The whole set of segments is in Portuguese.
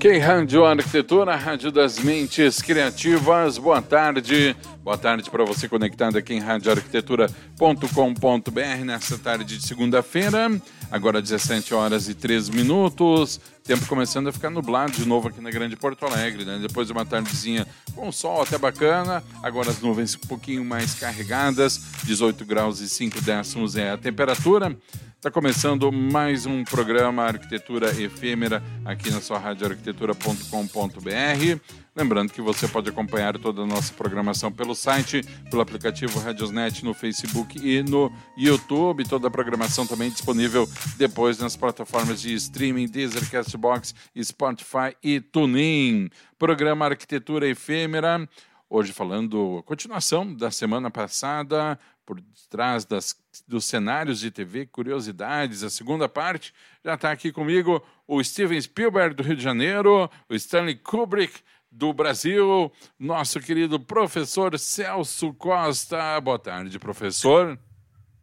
Ok, Rádio Arquitetura, Rádio das Mentes Criativas, boa tarde. Boa tarde para você conectado aqui em radioarquitetura.com.br nessa tarde de segunda-feira, agora 17 horas e 3 minutos. Tempo começando a ficar nublado de novo aqui na Grande Porto Alegre, né? Depois de uma tardezinha com sol até bacana, agora as nuvens um pouquinho mais carregadas, 18 graus e 5 décimos é a temperatura. Está começando mais um programa Arquitetura Efêmera aqui na sua radioarquitetura.com.br. Lembrando que você pode acompanhar toda a nossa programação pelo site, pelo aplicativo Radiosnet no Facebook e no YouTube. Toda a programação também disponível depois nas plataformas de streaming Deezer, Castbox, Spotify e TuneIn. Programa Arquitetura Efêmera. Hoje falando continuação da semana passada, por trás das, dos cenários de TV, curiosidades, a segunda parte. Já está aqui comigo o Steven Spielberg do Rio de Janeiro, o Stanley Kubrick do Brasil, nosso querido professor Celso Costa. Boa tarde, professor.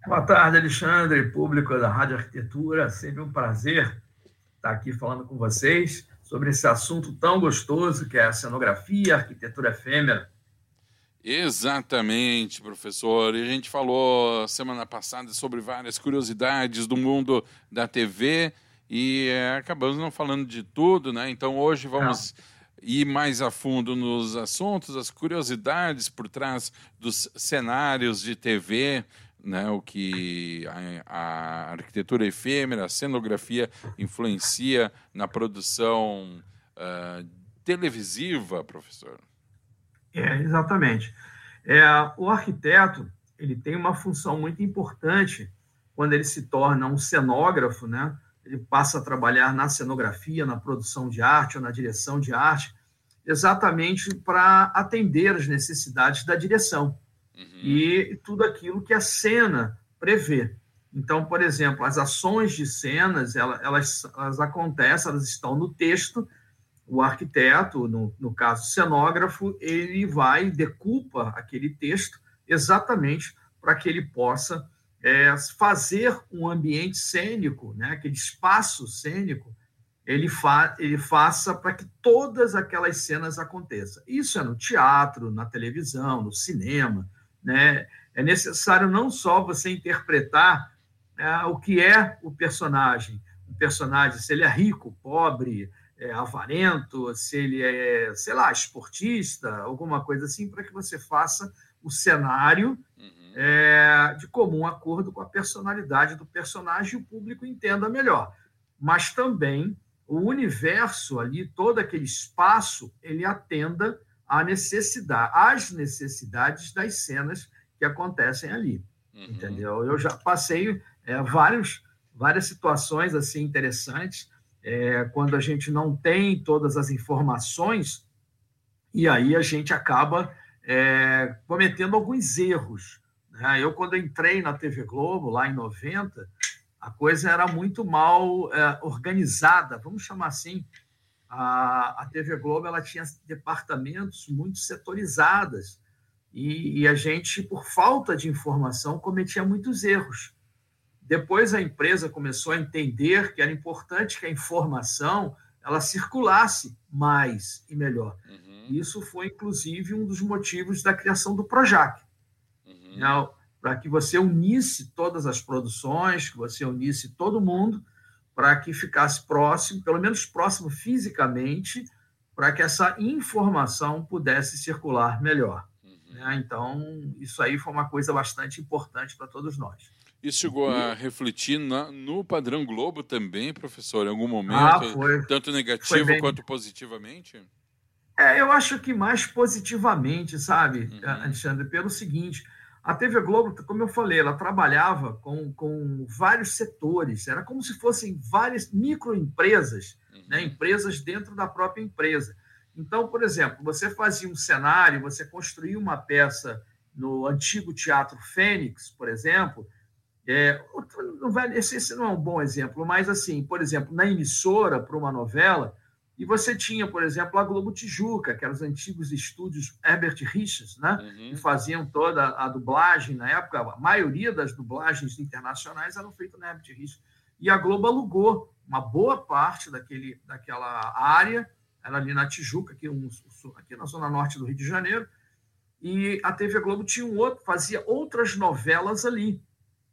Boa tarde, Alexandre, público da Rádio Arquitetura. Sempre um prazer estar aqui falando com vocês sobre esse assunto tão gostoso que é a cenografia, a arquitetura efêmera. Exatamente, professor. E a gente falou semana passada sobre várias curiosidades do mundo da TV e é, acabamos não falando de tudo, né? Então hoje vamos não. ir mais a fundo nos assuntos, as curiosidades por trás dos cenários de TV, né? O que a, a arquitetura efêmera, a cenografia influencia na produção uh, televisiva, professor. É, exatamente. É, o arquiteto ele tem uma função muito importante quando ele se torna um cenógrafo, né? Ele passa a trabalhar na cenografia, na produção de arte ou na direção de arte, exatamente para atender as necessidades da direção uhum. e tudo aquilo que a cena prevê. Então, por exemplo, as ações de cenas, elas, elas, elas acontecem, elas estão no texto, o arquiteto, no, no caso cenógrafo, ele vai decupa aquele texto exatamente para que ele possa é, fazer um ambiente cênico, né, aquele espaço cênico, ele, fa ele faça para que todas aquelas cenas aconteçam. Isso é no teatro, na televisão, no cinema. Né? É necessário não só você interpretar é, o que é o personagem, o personagem, se ele é rico, pobre, é, avarento, se ele é, sei lá, esportista, alguma coisa assim, para que você faça o cenário uhum. é, de comum acordo com a personalidade do personagem e o público entenda melhor. Mas também o universo ali, todo aquele espaço, ele atenda à necessidade, às necessidades das cenas que acontecem ali. Uhum. Entendeu? Eu já passei é, vários, várias situações assim interessantes é, quando a gente não tem todas as informações, e aí a gente acaba é, cometendo alguns erros. Né? Eu, quando entrei na TV Globo, lá em 90, a coisa era muito mal é, organizada, vamos chamar assim. A, a TV Globo ela tinha departamentos muito setorizadas, e, e a gente, por falta de informação, cometia muitos erros. Depois a empresa começou a entender que era importante que a informação ela circulasse mais e melhor. Uhum. Isso foi, inclusive, um dos motivos da criação do Projac. Uhum. Né? Para que você unisse todas as produções, que você unisse todo mundo, para que ficasse próximo, pelo menos próximo fisicamente, para que essa informação pudesse circular melhor. Uhum. Né? Então, isso aí foi uma coisa bastante importante para todos nós. Isso chegou a refletir na, no padrão Globo também, professor, em algum momento, ah, foi, tanto negativo quanto positivamente? É, eu acho que mais positivamente, sabe, uhum. Alexandre, pelo seguinte, a TV Globo, como eu falei, ela trabalhava com, com vários setores, era como se fossem várias microempresas, uhum. né, empresas dentro da própria empresa. Então, por exemplo, você fazia um cenário, você construía uma peça no antigo Teatro Fênix, por exemplo. É, esse, esse não é um bom exemplo, mas assim, por exemplo, na emissora para uma novela, e você tinha, por exemplo, a Globo Tijuca, que eram os antigos estúdios Herbert Richards, né? Uhum. que faziam toda a dublagem na época. A maioria das dublagens internacionais eram feitas na Herbert Richards. E a Globo alugou uma boa parte daquele, daquela área, era ali na Tijuca, aqui, um, aqui na zona norte do Rio de Janeiro, e a TV Globo tinha um outro, fazia outras novelas ali.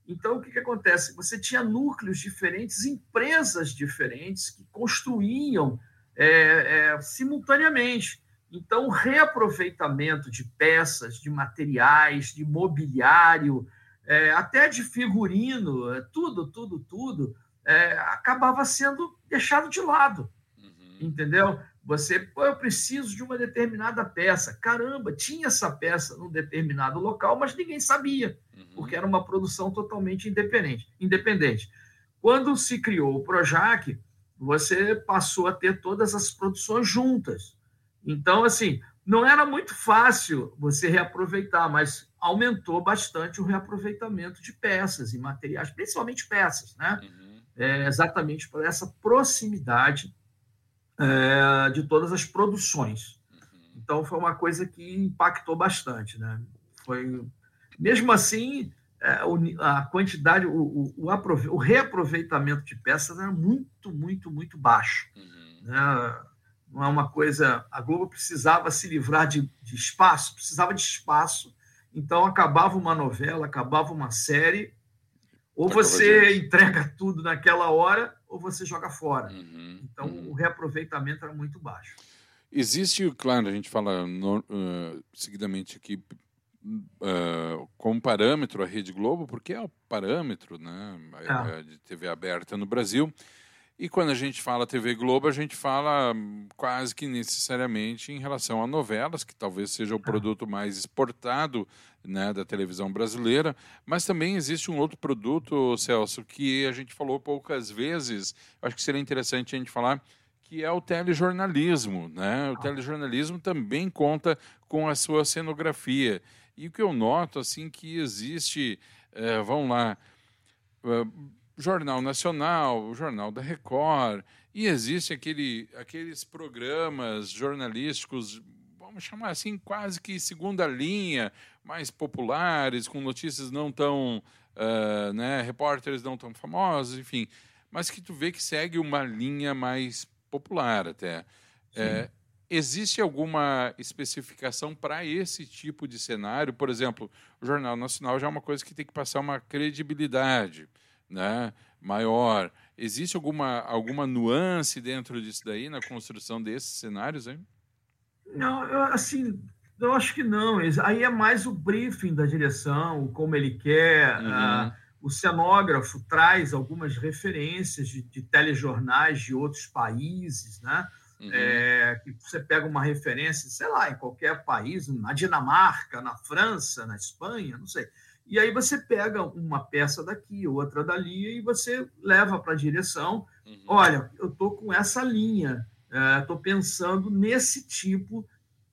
Então, o que, que acontece? Você tinha núcleos diferentes, empresas diferentes que construíam é, é, simultaneamente. Então, o reaproveitamento de peças, de materiais, de mobiliário, é, até de figurino, é, tudo, tudo, tudo, é, acabava sendo deixado de lado. Uhum. Entendeu? Você, pô, eu preciso de uma determinada peça. Caramba, tinha essa peça num determinado local, mas ninguém sabia, uhum. porque era uma produção totalmente independente. independente. Quando se criou o Projac, você passou a ter todas as produções juntas. Então, assim, não era muito fácil você reaproveitar, mas aumentou bastante o reaproveitamento de peças e materiais, principalmente peças, né? Uhum. É, exatamente por essa proximidade é, de todas as produções. Uhum. Então, foi uma coisa que impactou bastante, né? Foi, mesmo assim, é, a quantidade, o, o, o, o, reaproveitamento de peças era muito, muito, muito baixo. Uhum. Né? Não é uma coisa. A Globo precisava se livrar de, de espaço, precisava de espaço. Então acabava uma novela, acabava uma série, ou você entrega tudo naquela hora, ou você joga fora. Uhum. Então uhum. o reaproveitamento era muito baixo. Existe, claro, a gente fala no, uh, seguidamente aqui uh, como parâmetro a Rede Globo, porque é o parâmetro né, é. de TV aberta no Brasil. E quando a gente fala TV Globo, a gente fala quase que necessariamente em relação a novelas, que talvez seja o produto mais exportado né, da televisão brasileira. Mas também existe um outro produto, Celso, que a gente falou poucas vezes. Acho que seria interessante a gente falar que é o telejornalismo. Né? O telejornalismo também conta com a sua cenografia. E o que eu noto, assim, que existe, é, vamos lá, é, Jornal Nacional, Jornal da Record, e existe aquele, aqueles programas jornalísticos, vamos chamar assim, quase que segunda linha, mais populares, com notícias não tão, uh, né, repórteres não tão famosos, enfim, mas que tu vê que segue uma linha mais popular até. É, Existe alguma especificação para esse tipo de cenário? Por exemplo, o Jornal Nacional já é uma coisa que tem que passar uma credibilidade né, maior. Existe alguma, alguma nuance dentro disso daí, na construção desses cenários? Hein? Não, eu, assim, eu acho que não. Aí é mais o briefing da direção, como ele quer. Uhum. Uh, o cenógrafo traz algumas referências de, de telejornais de outros países, né? Uhum. É, que você pega uma referência, sei lá, em qualquer país, na Dinamarca, na França, na Espanha, não sei. E aí você pega uma peça daqui, outra dali, e você leva para a direção. Uhum. Olha, eu estou com essa linha, estou é, pensando nesse tipo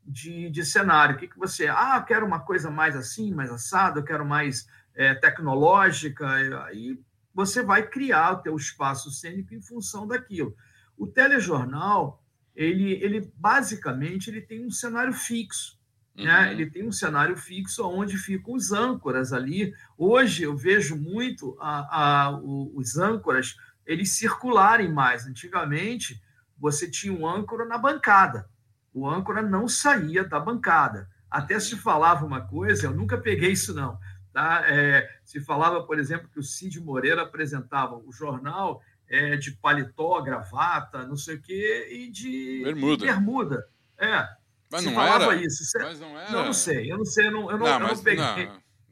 de, de cenário. O que, que você. Ah, quero uma coisa mais assim, mais assada, eu quero mais é, tecnológica. Aí você vai criar o teu espaço cênico em função daquilo. O telejornal ele, ele basicamente ele tem um cenário fixo. Né? Uhum. Né? Ele tem um cenário fixo onde ficam os âncoras ali. Hoje eu vejo muito a, a, os âncoras eles circularem mais. Antigamente você tinha um âncora na bancada. O âncora não saía da bancada. Até se falava uma coisa, eu nunca peguei isso não. Tá? É, se falava, por exemplo, que o Cid Moreira apresentava o jornal é, de paletó, gravata, não sei o quê, e de bermuda. bermuda. É. Mas não falava era. isso. Mas não era. Não, não sei, eu não sei, eu não, eu não, não, eu não peguei.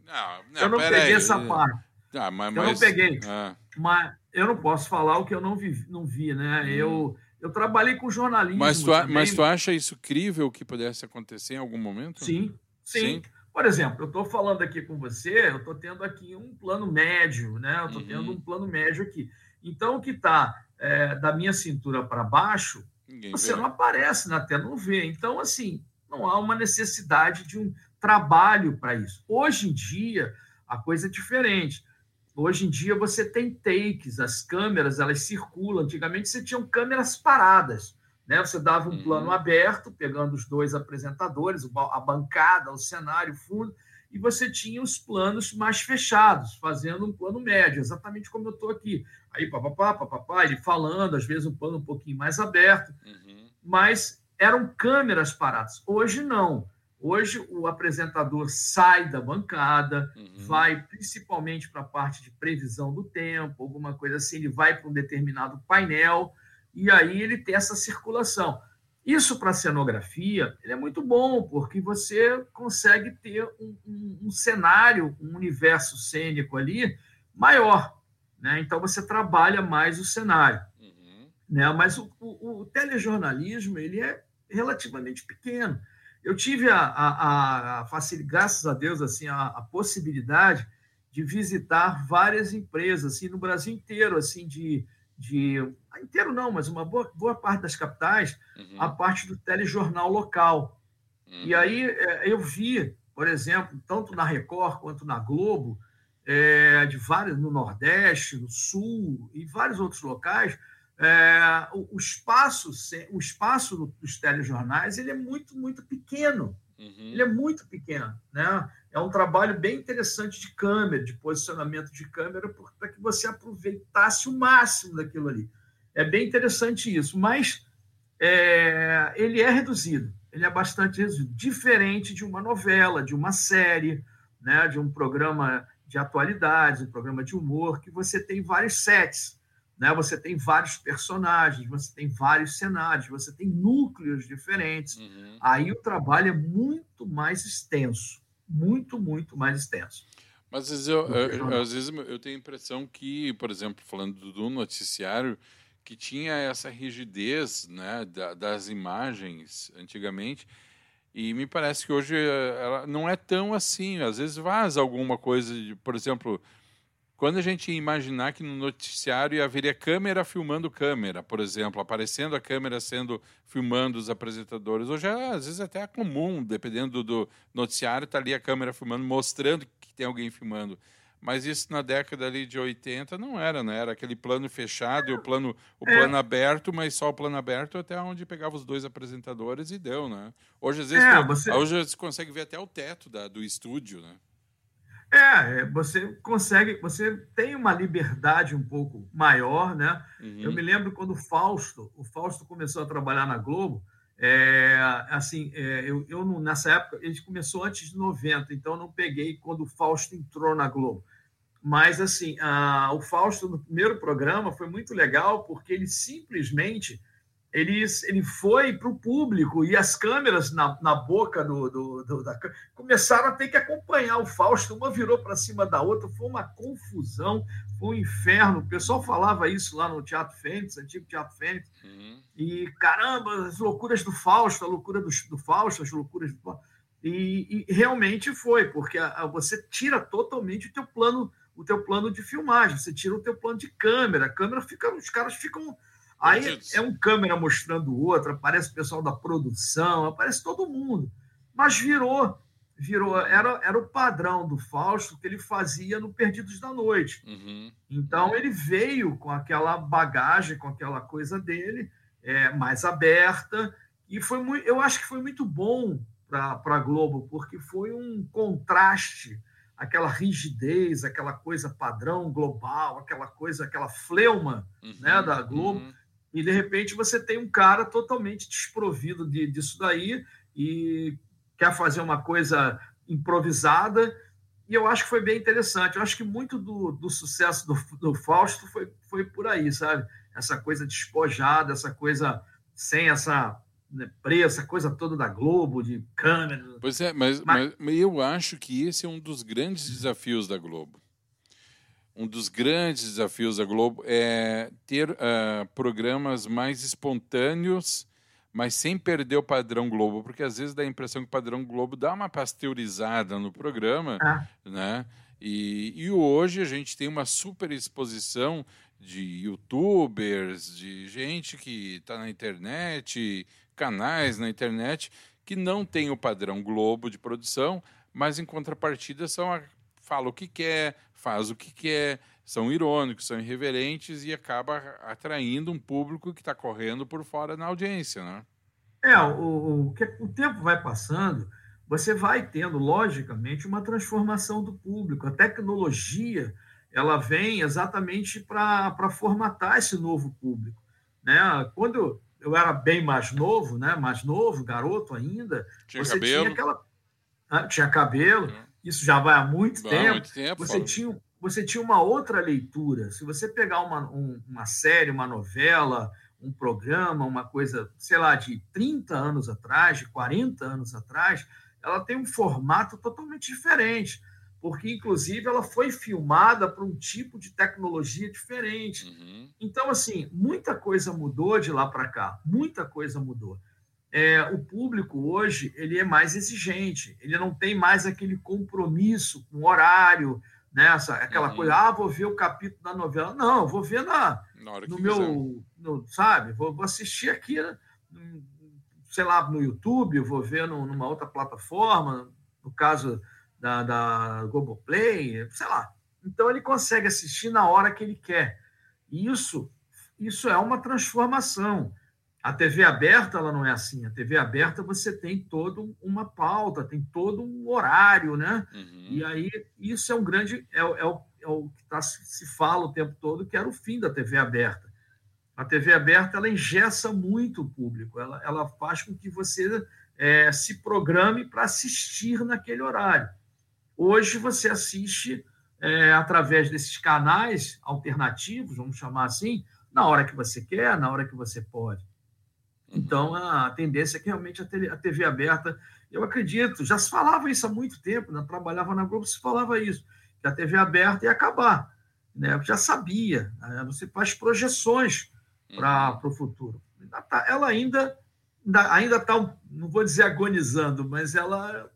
Não, não, eu não peguei aí. essa parte. Ah, mas, eu não peguei. Ah. Mas eu não posso falar o que eu não vi, não vi né? Hum. Eu, eu trabalhei com jornalismo. Mas tu, mas tu acha isso crível que pudesse acontecer em algum momento? Sim, sim. sim. Por exemplo, eu estou falando aqui com você, eu estou tendo aqui um plano médio, né? Eu estou uhum. tendo um plano médio aqui. Então, o que está é, da minha cintura para baixo Ninguém você vê. não aparece na tela, não vê. Então, assim, não há uma necessidade de um trabalho para isso. Hoje em dia, a coisa é diferente. Hoje em dia você tem takes, as câmeras elas circulam. Antigamente você tinha câmeras paradas, né? Você dava um uhum. plano aberto, pegando os dois apresentadores, a bancada, o cenário, o fundo, e você tinha os planos mais fechados, fazendo um plano médio, exatamente como eu estou aqui. Aí, papapá, papapá, ele falando, às vezes um plano um pouquinho mais aberto, uhum. mas eram câmeras paradas. Hoje não. Hoje o apresentador sai da bancada, uhum. vai principalmente para a parte de previsão do tempo, alguma coisa assim, ele vai para um determinado painel e aí ele tem essa circulação. Isso para a cenografia é muito bom, porque você consegue ter um, um, um, cenário, um universo cênico ali maior. Né? Então você trabalha mais o cenário. Uhum. Né? Mas o, o, o, telejornalismo ele é relativamente pequeno. Eu tive a, a, a facilidade, graças a Deus, assim, a, a, possibilidade de visitar várias empresas assim, no Brasil inteiro, assim, de, de inteiro não, mas uma boa, boa parte das capitais, uhum. a parte do telejornal local. Uhum. E aí é, eu vi, por exemplo, tanto na Record quanto na Globo, é, de vários no Nordeste, no Sul e vários outros locais, é, o, o, espaço, o espaço dos telejornais ele é muito, muito pequeno. Uhum. Ele é muito pequeno. Né? É um trabalho bem interessante de câmera, de posicionamento de câmera, para que você aproveitasse o máximo daquilo ali. É bem interessante isso, mas é, ele é reduzido. Ele é bastante reduzido, diferente de uma novela, de uma série, né, de um programa de atualidades, um programa de humor, que você tem vários sets né? Você tem vários personagens, você tem vários cenários, você tem núcleos diferentes. Uhum. Aí o trabalho é muito mais extenso, muito, muito mais extenso. Mas às vezes eu, eu, às vezes eu tenho a impressão que, por exemplo, falando do noticiário, que tinha essa rigidez né, das imagens antigamente, e me parece que hoje ela não é tão assim. Às vezes vaza alguma coisa, de, por exemplo, quando a gente imaginar que no noticiário haveria câmera filmando câmera, por exemplo, aparecendo a câmera sendo filmando os apresentadores. Hoje, é, às vezes, até é comum, dependendo do noticiário, tá ali a câmera filmando, mostrando que tem alguém filmando. Mas isso na década ali de 80 não era, né? Era aquele plano fechado e o plano, o é. plano é. aberto, mas só o plano aberto até onde pegava os dois apresentadores e deu, né? Hoje, às vezes, é, você... hoje você consegue ver até o teto da, do estúdio, né? É, é, você consegue, você tem uma liberdade um pouco maior, né? Uhum. Eu me lembro quando o Fausto, o Fausto começou a trabalhar na Globo, é, assim, é, eu, eu nessa época, ele começou antes de 90, então eu não peguei quando o Fausto entrou na Globo. Mas, assim, a, o Fausto, no primeiro programa, foi muito legal, porque ele simplesmente ele, ele foi para o público e as câmeras na, na boca do, do, do, da começaram a ter que acompanhar o Fausto, uma virou para cima da outra, foi uma confusão, foi um inferno. O pessoal falava isso lá no Teatro Fênix, antigo Teatro Fênix, uhum. e caramba, as loucuras do Fausto, a loucura do, do Fausto, as loucuras do e, e realmente foi, porque a, a, você tira totalmente o teu plano, o teu plano de filmagem, você tira o teu plano de câmera, a câmera fica, os caras ficam Aí é um câmera mostrando o outro, aparece o pessoal da produção, aparece todo mundo. Mas virou, virou, era, era o padrão do Fausto que ele fazia no Perdidos da Noite. Uhum. Então ele veio com aquela bagagem, com aquela coisa dele, é, mais aberta, e foi muito, eu acho que foi muito bom para a Globo, porque foi um contraste aquela rigidez, aquela coisa padrão global, aquela coisa, aquela fleuma uhum, né, da Globo, uhum e de repente você tem um cara totalmente desprovido de, disso daí e quer fazer uma coisa improvisada. E eu acho que foi bem interessante. Eu acho que muito do, do sucesso do, do Fausto foi, foi por aí, sabe? Essa coisa despojada, essa coisa sem essa né, essa coisa toda da Globo, de câmera. Pois é, mas, mas... mas eu acho que esse é um dos grandes desafios da Globo um dos grandes desafios da Globo é ter uh, programas mais espontâneos, mas sem perder o padrão Globo, porque às vezes dá a impressão que o padrão Globo dá uma pasteurizada no programa, ah. né? E, e, hoje a gente tem uma super exposição de youtubers, de gente que está na internet, canais na internet, que não tem o padrão Globo de produção, mas em contrapartida são a, fala o que quer, faz o que quer, são irônicos, são irreverentes e acaba atraindo um público que está correndo por fora na audiência, né? É, o, o, o tempo vai passando, você vai tendo, logicamente, uma transformação do público. A tecnologia ela vem exatamente para formatar esse novo público. Né? Quando eu era bem mais novo, né? mais novo, garoto ainda, tinha você cabelo. tinha aquela. Ah, tinha cabelo, é. Isso já vai há muito vai tempo. Muito tempo você, tinha, você tinha uma outra leitura. Se você pegar uma, um, uma série, uma novela, um programa, uma coisa, sei lá, de 30 anos atrás, de 40 anos atrás, ela tem um formato totalmente diferente porque inclusive ela foi filmada para um tipo de tecnologia diferente. Uhum. Então, assim, muita coisa mudou de lá para cá, muita coisa mudou. É, o público hoje ele é mais exigente, ele não tem mais aquele compromisso com horário, né? Essa, aquela uhum. coisa, ah, vou ver o capítulo da novela. Não, vou ver na, na no meu, no, sabe, vou, vou assistir aqui, sei lá, no YouTube, vou ver no, numa outra plataforma, no caso da, da Globoplay, sei lá. Então ele consegue assistir na hora que ele quer. E isso, isso é uma transformação. A TV aberta ela não é assim. A TV aberta você tem toda uma pauta, tem todo um horário, né? Uhum. E aí isso é um grande é, é, o, é o que tá, se fala o tempo todo que era o fim da TV aberta. A TV aberta ela engessa muito o público. Ela, ela faz com que você é, se programe para assistir naquele horário. Hoje você assiste é, através desses canais alternativos, vamos chamar assim, na hora que você quer, na hora que você pode. Então, a tendência é que realmente a TV aberta, eu acredito, já se falava isso há muito tempo, né? trabalhava na Globo, se falava isso, que a TV aberta ia acabar. Né? Eu já sabia, né? você faz projeções para uhum. o futuro. Tá, ela ainda ainda está, não vou dizer agonizando, mas ela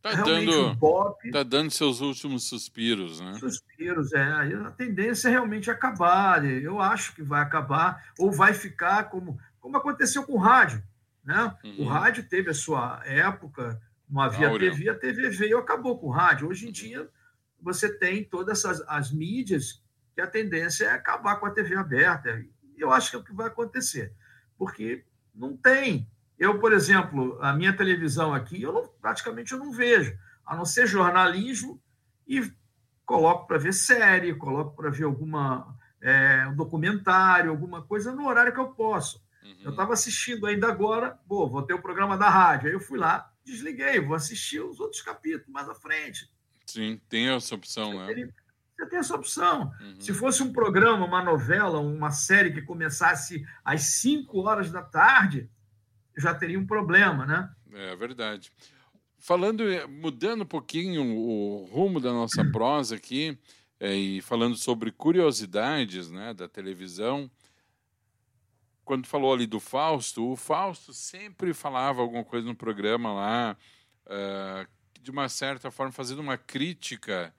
Tá dando, pop, tá dando seus últimos suspiros, né? Suspiros, é. A tendência é realmente acabar. Eu acho que vai acabar, ou vai ficar como, como aconteceu com o rádio. Né? Uhum. O rádio teve a sua época, não havia. TV, a TV veio e acabou com o rádio. Hoje em uhum. dia, você tem todas as, as mídias que a tendência é acabar com a TV aberta. Eu acho que é o que vai acontecer, porque não tem eu, por exemplo, a minha televisão aqui, eu não, praticamente eu não vejo, a não ser jornalismo e coloco para ver série, coloco para ver alguma é, um documentário, alguma coisa no horário que eu posso. Uhum. Eu estava assistindo ainda agora, pô, vou ter o programa da rádio. Aí eu fui lá, desliguei, vou assistir os outros capítulos mais à frente. Sim, tem essa opção, você né? você tem essa opção. Uhum. Se fosse um programa, uma novela, uma série que começasse às 5 horas da tarde, já teria um problema, né? É verdade. Falando, mudando um pouquinho o rumo da nossa prosa aqui, é, e falando sobre curiosidades né, da televisão, quando falou ali do Fausto, o Fausto sempre falava alguma coisa no programa lá, uh, de uma certa forma fazendo uma crítica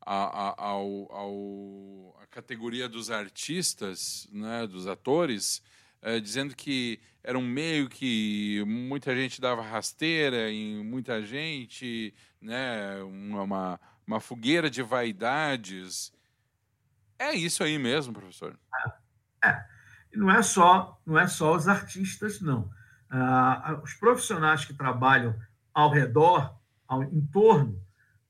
a, a, ao, ao, à categoria dos artistas, né, dos atores, uh, dizendo que era um meio que muita gente dava rasteira em muita gente, né? uma, uma fogueira de vaidades. É isso aí mesmo, professor? É. é. Não é só, não é só os artistas, não. Ah, os profissionais que trabalham ao redor, ao entorno,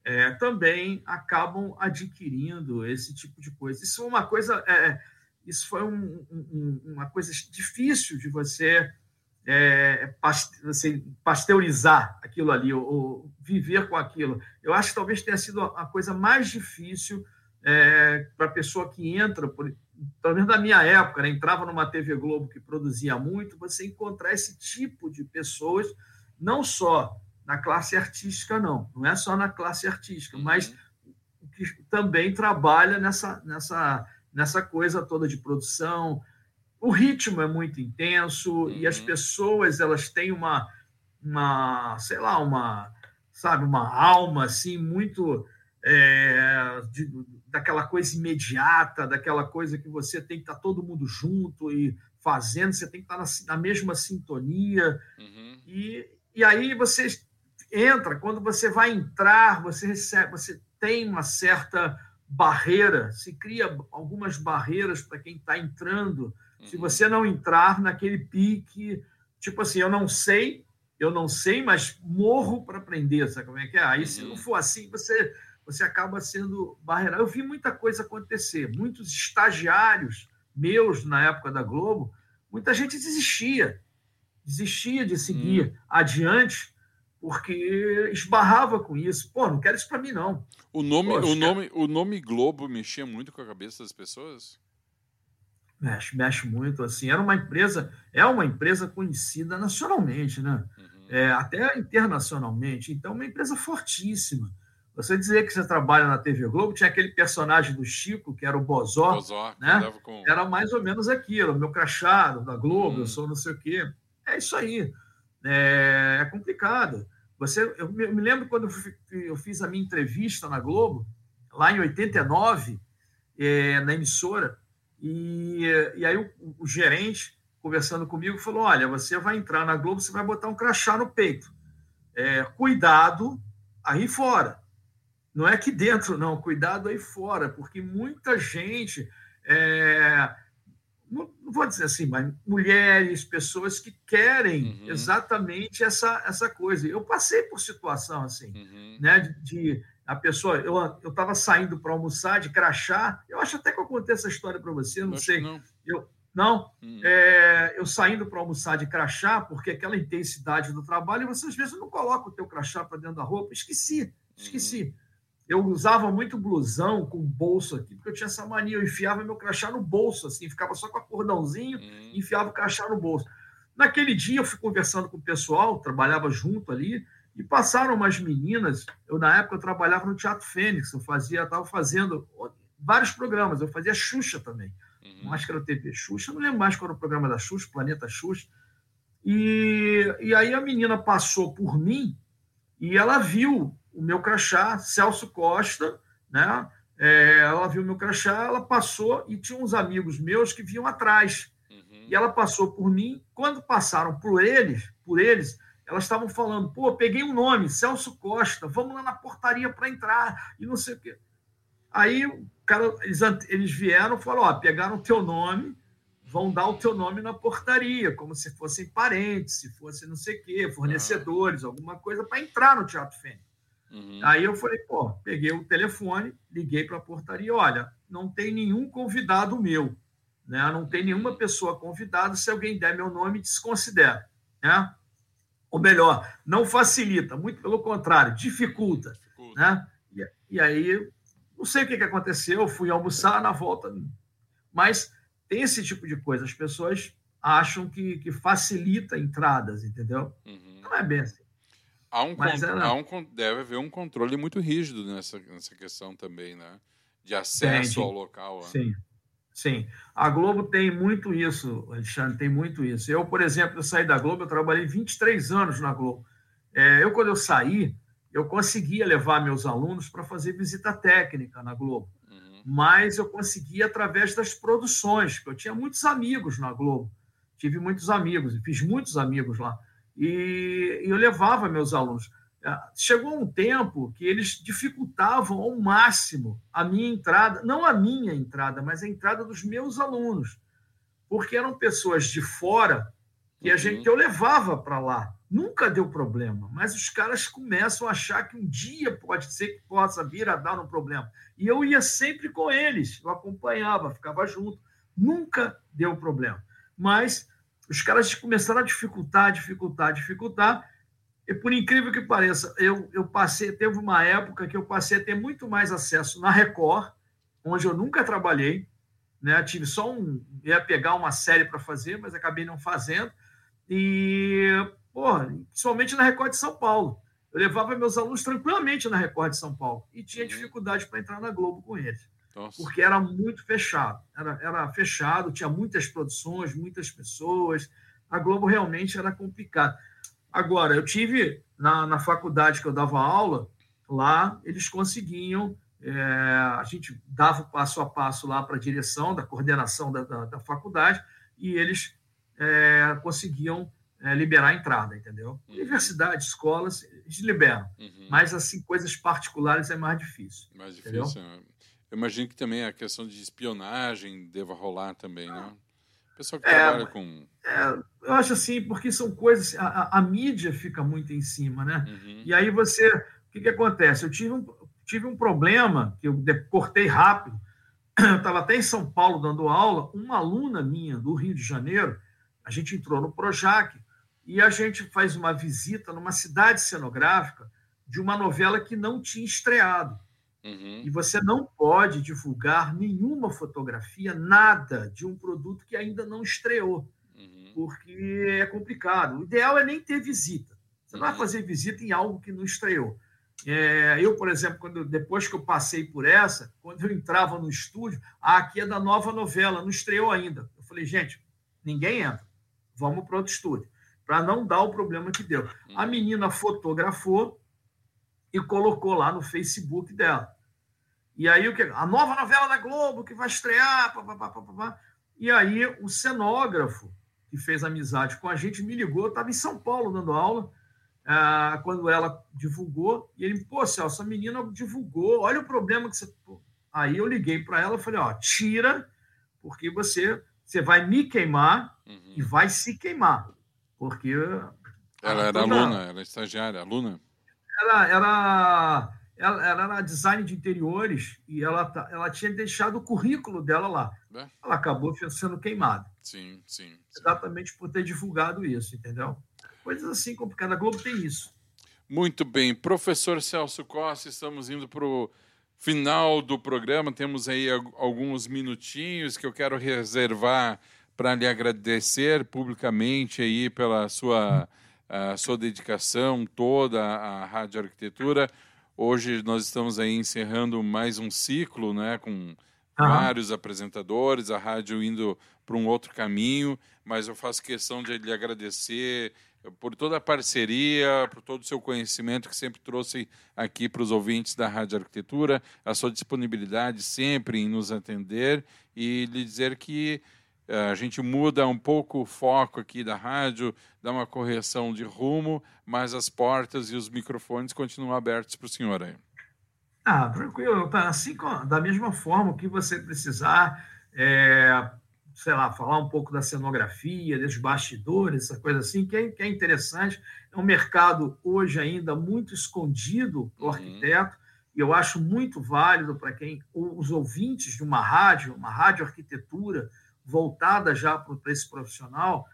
é, também acabam adquirindo esse tipo de coisa. Isso é uma coisa. É, isso foi um, um, uma coisa difícil de você, é, pasteurizar aquilo ali, ou, ou, viver com aquilo. Eu acho que talvez tenha sido a coisa mais difícil é, para a pessoa que entra, por, pelo menos na minha época, né, entrava numa TV Globo que produzia muito, você encontrar esse tipo de pessoas, não só na classe artística, não, não é só na classe artística, mas uhum. que também trabalha nessa, nessa nessa coisa toda de produção. O ritmo é muito intenso uhum. e as uhum. pessoas elas têm uma, uma, sei lá, uma, sabe, uma alma assim muito é, de, daquela coisa imediata, daquela coisa que você tem que estar tá todo mundo junto e fazendo, você tem que estar tá na, na mesma sintonia. Uhum. E, e aí você entra, quando você vai entrar, você recebe, você tem uma certa barreira, se cria algumas barreiras para quem está entrando. Uhum. Se você não entrar naquele pique, tipo assim, eu não sei, eu não sei, mas morro para aprender, sabe como é que é? Aí, uhum. se não uhum. for assim, você você acaba sendo barreirado. Eu vi muita coisa acontecer, muitos estagiários meus na época da Globo, muita gente desistia, desistia de seguir hum. adiante porque esbarrava com isso. Pô, não quero isso para mim não. O nome, Pô, o nome, o nome Globo mexia muito com a cabeça das pessoas. Mexe, mexe muito assim. Era uma empresa, é uma empresa conhecida nacionalmente, né? Uhum. É, até internacionalmente. Então, uma empresa fortíssima. Você dizer que você trabalha na TV Globo, tinha aquele personagem do Chico, que era o Bozó, Bozó né? Com... Era mais ou menos aquilo, meu crachado da Globo, hum. eu sou não sei o quê. É isso aí. É, é complicado. Você, eu me lembro quando eu fiz a minha entrevista na Globo, lá em 89, é, na emissora, e, e aí o, o gerente, conversando comigo, falou: Olha, você vai entrar na Globo, você vai botar um crachá no peito. É, cuidado aí fora não é aqui dentro, não, cuidado aí fora, porque muita gente, é, não, não, vou dizer assim, mas mulheres, pessoas que querem uhum. exatamente essa, essa coisa. Eu passei por situação assim, uhum. né, de, de, a pessoa, eu estava saindo para almoçar de crachá, eu acho até que eu contei essa história para você, não sei. Não. Eu, não, uhum. é, eu saindo para almoçar de crachá, porque aquela intensidade do trabalho, você às vezes não coloca o teu crachá para dentro da roupa, esqueci, esqueci. Uhum eu usava muito blusão com bolso aqui, porque eu tinha essa mania, eu enfiava meu crachá no bolso, assim, ficava só com a cordãozinho hum. e enfiava o crachá no bolso. Naquele dia eu fui conversando com o pessoal, trabalhava junto ali, e passaram umas meninas, eu na época eu trabalhava no Teatro Fênix, eu fazia, estava fazendo vários programas, eu fazia Xuxa também, uhum. Máscara TV Xuxa, não lembro mais qual era o programa da Xuxa, Planeta Xuxa, e, e aí a menina passou por mim e ela viu o meu crachá, Celso Costa, né? É, ela viu o meu crachá, ela passou e tinha uns amigos meus que vinham atrás. Uhum. E ela passou por mim. Quando passaram por eles, por eles, elas estavam falando: pô, peguei um nome, Celso Costa, vamos lá na portaria para entrar e não sei o quê. Aí o cara, eles, eles vieram e falaram: ó, pegaram o teu nome, vão dar o teu nome na portaria, como se fossem parentes, se fosse não sei o quê, fornecedores, alguma coisa, para entrar no Teatro Fênix. Uhum. Aí eu falei, pô, peguei o telefone, liguei para a portaria, olha, não tem nenhum convidado meu, né? Não tem nenhuma pessoa convidada, se alguém der meu nome, desconsidera, né? Ou melhor, não facilita, muito pelo contrário, dificulta, dificulta. né? E, e, aí, não sei o que, que aconteceu, fui almoçar na volta, mas tem esse tipo de coisa, as pessoas acham que, que facilita entradas, entendeu? Uhum. Não é bem assim. Há um, há um, deve haver um controle muito rígido nessa, nessa questão também, né? De acesso ao local. Né? Sim, sim. A Globo tem muito isso, Alexandre, tem muito isso. Eu, por exemplo, eu saí da Globo, eu trabalhei 23 anos na Globo. É, eu, quando eu saí, eu conseguia levar meus alunos para fazer visita técnica na Globo. Uhum. Mas eu conseguia através das produções, porque eu tinha muitos amigos na Globo. Tive muitos amigos, fiz muitos amigos lá e eu levava meus alunos. É, chegou um tempo que eles dificultavam ao máximo a minha entrada, não a minha entrada, mas a entrada dos meus alunos, porque eram pessoas de fora que a gente eu levava para lá. Nunca deu problema, mas os caras começam a achar que um dia pode ser que possa vir a dar um problema. E eu ia sempre com eles, eu acompanhava, ficava junto. Nunca deu problema. Mas os caras começaram a dificultar, dificultar, dificultar. E por incrível que pareça, eu, eu passei, teve uma época que eu passei a ter muito mais acesso na Record, onde eu nunca trabalhei, né? Tive só um, ia pegar uma série para fazer, mas acabei não fazendo. E, porra, principalmente na Record de São Paulo. Eu levava meus alunos tranquilamente na Record de São Paulo e tinha dificuldade para entrar na Globo com eles. Nossa. porque era muito fechado. Era, era fechado, tinha muitas produções, muitas pessoas. A Globo realmente era complicado. Agora, eu tive na, na faculdade que eu dava aula, lá eles conseguiam é, a gente dava o passo a passo lá para a direção da coordenação da, da, da faculdade e eles é, conseguiam é, liberar a entrada, entendeu? Uhum. Universidade, escolas, eles liberam. Uhum. Mas, assim, coisas particulares é mais difícil. Mais difícil, né? Eu imagino que também a questão de espionagem deva rolar também, né? O pessoal que é, trabalha com. É, eu acho assim, porque são coisas. A, a, a mídia fica muito em cima, né? Uhum. E aí você. O que, que acontece? Eu tive um, tive um problema que eu cortei rápido. Eu estava até em São Paulo dando aula. Uma aluna minha do Rio de Janeiro, a gente entrou no Projac e a gente faz uma visita numa cidade cenográfica de uma novela que não tinha estreado. Uhum. E você não pode divulgar nenhuma fotografia, nada de um produto que ainda não estreou, uhum. porque é complicado. O ideal é nem ter visita. Você uhum. não vai fazer visita em algo que não estreou. É, eu, por exemplo, quando, depois que eu passei por essa, quando eu entrava no estúdio, ah, aqui é da nova novela, não estreou ainda. Eu falei, gente, ninguém entra, vamos para outro estúdio para não dar o problema que deu. A uhum. menina fotografou e colocou lá no Facebook dela. E aí o que? A nova novela da Globo que vai estrear, pá, pá, pá, E aí o cenógrafo que fez amizade com a gente me ligou, estava em São Paulo dando aula, ah, quando ela divulgou, e ele, pô, Celso, a menina divulgou, olha o problema que você. Aí eu liguei para ela e falei, ó, tira, porque você, você vai me queimar uhum. e vai se queimar. Porque. Ela era aluna, era estagiária, aluna? Ela era, ela, era design de interiores e ela, ela tinha deixado o currículo dela lá. É. Ela acabou sendo queimada. Sim, sim, sim. Exatamente por ter divulgado isso, entendeu? Coisas assim complicadas. A Globo tem isso. Muito bem. Professor Celso Costa, estamos indo para o final do programa. Temos aí alguns minutinhos que eu quero reservar para lhe agradecer publicamente aí pela sua, sua dedicação toda à rádio arquitetura. Hoje nós estamos aí encerrando mais um ciclo, né, com uhum. vários apresentadores, a rádio indo para um outro caminho, mas eu faço questão de lhe agradecer por toda a parceria, por todo o seu conhecimento que sempre trouxe aqui para os ouvintes da Rádio Arquitetura, a sua disponibilidade sempre em nos atender e lhe dizer que a gente muda um pouco o foco aqui da rádio, dá uma correção de rumo, mas as portas e os microfones continuam abertos para o senhor aí. Ah, tranquilo. Tá, assim, da mesma forma que você precisar, é, sei lá, falar um pouco da cenografia, dos bastidores, essa coisa assim, que é, que é interessante. É um mercado hoje ainda muito escondido para o uhum. arquiteto, e eu acho muito válido para quem, os ouvintes de uma rádio, uma rádio arquitetura, voltada já para esse profissional,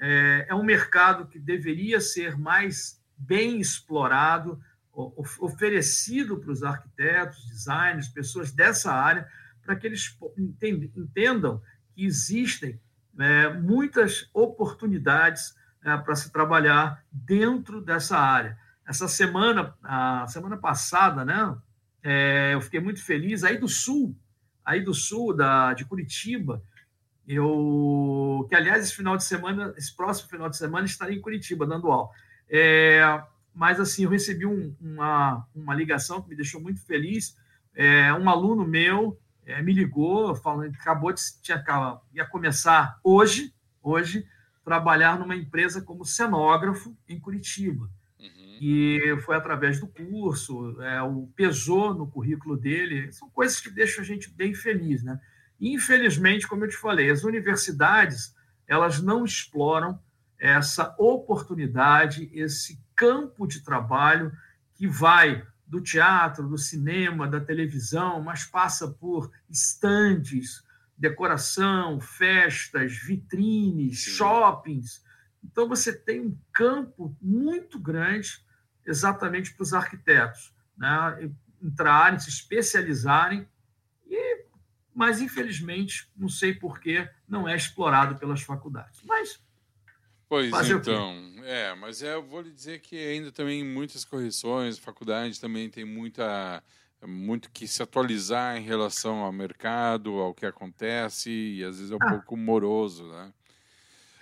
é, é um mercado que deveria ser mais bem explorado, oferecido para os arquitetos, designers, pessoas dessa área, para que eles entendam que existem é, muitas oportunidades é, para se trabalhar dentro dessa área. Essa semana, a semana passada, né, é, eu fiquei muito feliz. Aí do sul, aí do sul da, de Curitiba, eu, que aliás, esse final de semana, esse próximo final de semana, estarei em Curitiba dando aula. É, mas assim, eu recebi um, uma, uma ligação que me deixou muito feliz. É, um aluno meu é, me ligou, falando que acabou de tinha, ia começar hoje, hoje, trabalhar numa empresa como cenógrafo em Curitiba. Uhum. E foi através do curso, é, o pesou no currículo dele. São coisas que deixam a gente bem feliz, né? Infelizmente, como eu te falei, as universidades elas não exploram essa oportunidade, esse campo de trabalho que vai do teatro, do cinema, da televisão, mas passa por estandes, decoração, festas, vitrines, Sim. shoppings. Então, você tem um campo muito grande exatamente para os arquitetos né? entrarem, se especializarem mas infelizmente, não sei porquê, não é explorado pelas faculdades. Mas. Pois então, é, mas é, eu vou lhe dizer que ainda também muitas correções, faculdade também tem muita muito que se atualizar em relação ao mercado, ao que acontece, e às vezes é um ah. pouco moroso, né?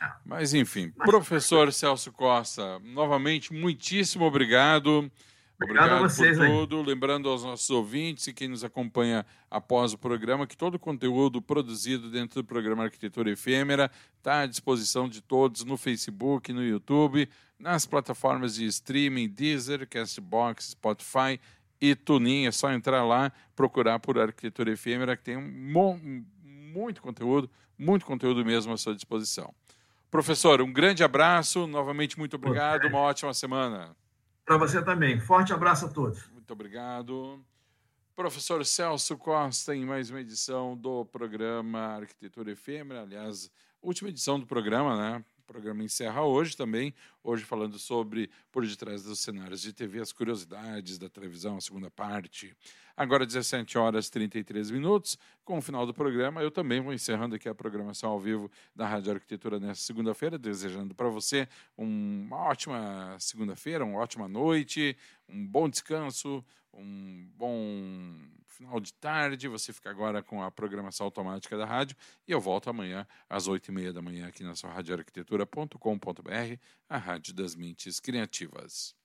Ah. Mas enfim, Mas... professor Celso Costa, novamente, muitíssimo obrigado. Obrigado, Obrigado a vocês por tudo. Aí. Lembrando aos nossos ouvintes e quem nos acompanha após o programa que todo o conteúdo produzido dentro do programa Arquitetura Efêmera está à disposição de todos no Facebook, no YouTube, nas plataformas de streaming Deezer, Castbox, Spotify e Tunin. É só entrar lá, procurar por Arquitetura Efêmera, que tem um, muito conteúdo, muito conteúdo mesmo à sua disposição. Professor, um grande abraço, novamente muito obrigado, uma ótima semana. Para você também. Forte abraço a todos. Muito obrigado. Professor Celso Costa, em mais uma edição do programa Arquitetura Efêmera, aliás, última edição do programa, né? Programa encerra hoje também, hoje falando sobre por detrás dos cenários de TV, as curiosidades da televisão, a segunda parte. Agora 17 horas e 33 minutos, com o final do programa, eu também vou encerrando aqui a programação ao vivo da Rádio Arquitetura nesta segunda-feira, desejando para você uma ótima segunda-feira, uma ótima noite, um bom descanso, um bom final de tarde. Você fica agora com a programação automática da rádio e eu volto amanhã às oito e meia da manhã aqui na sua radioarquitetura.com.br, a rádio das mentes criativas.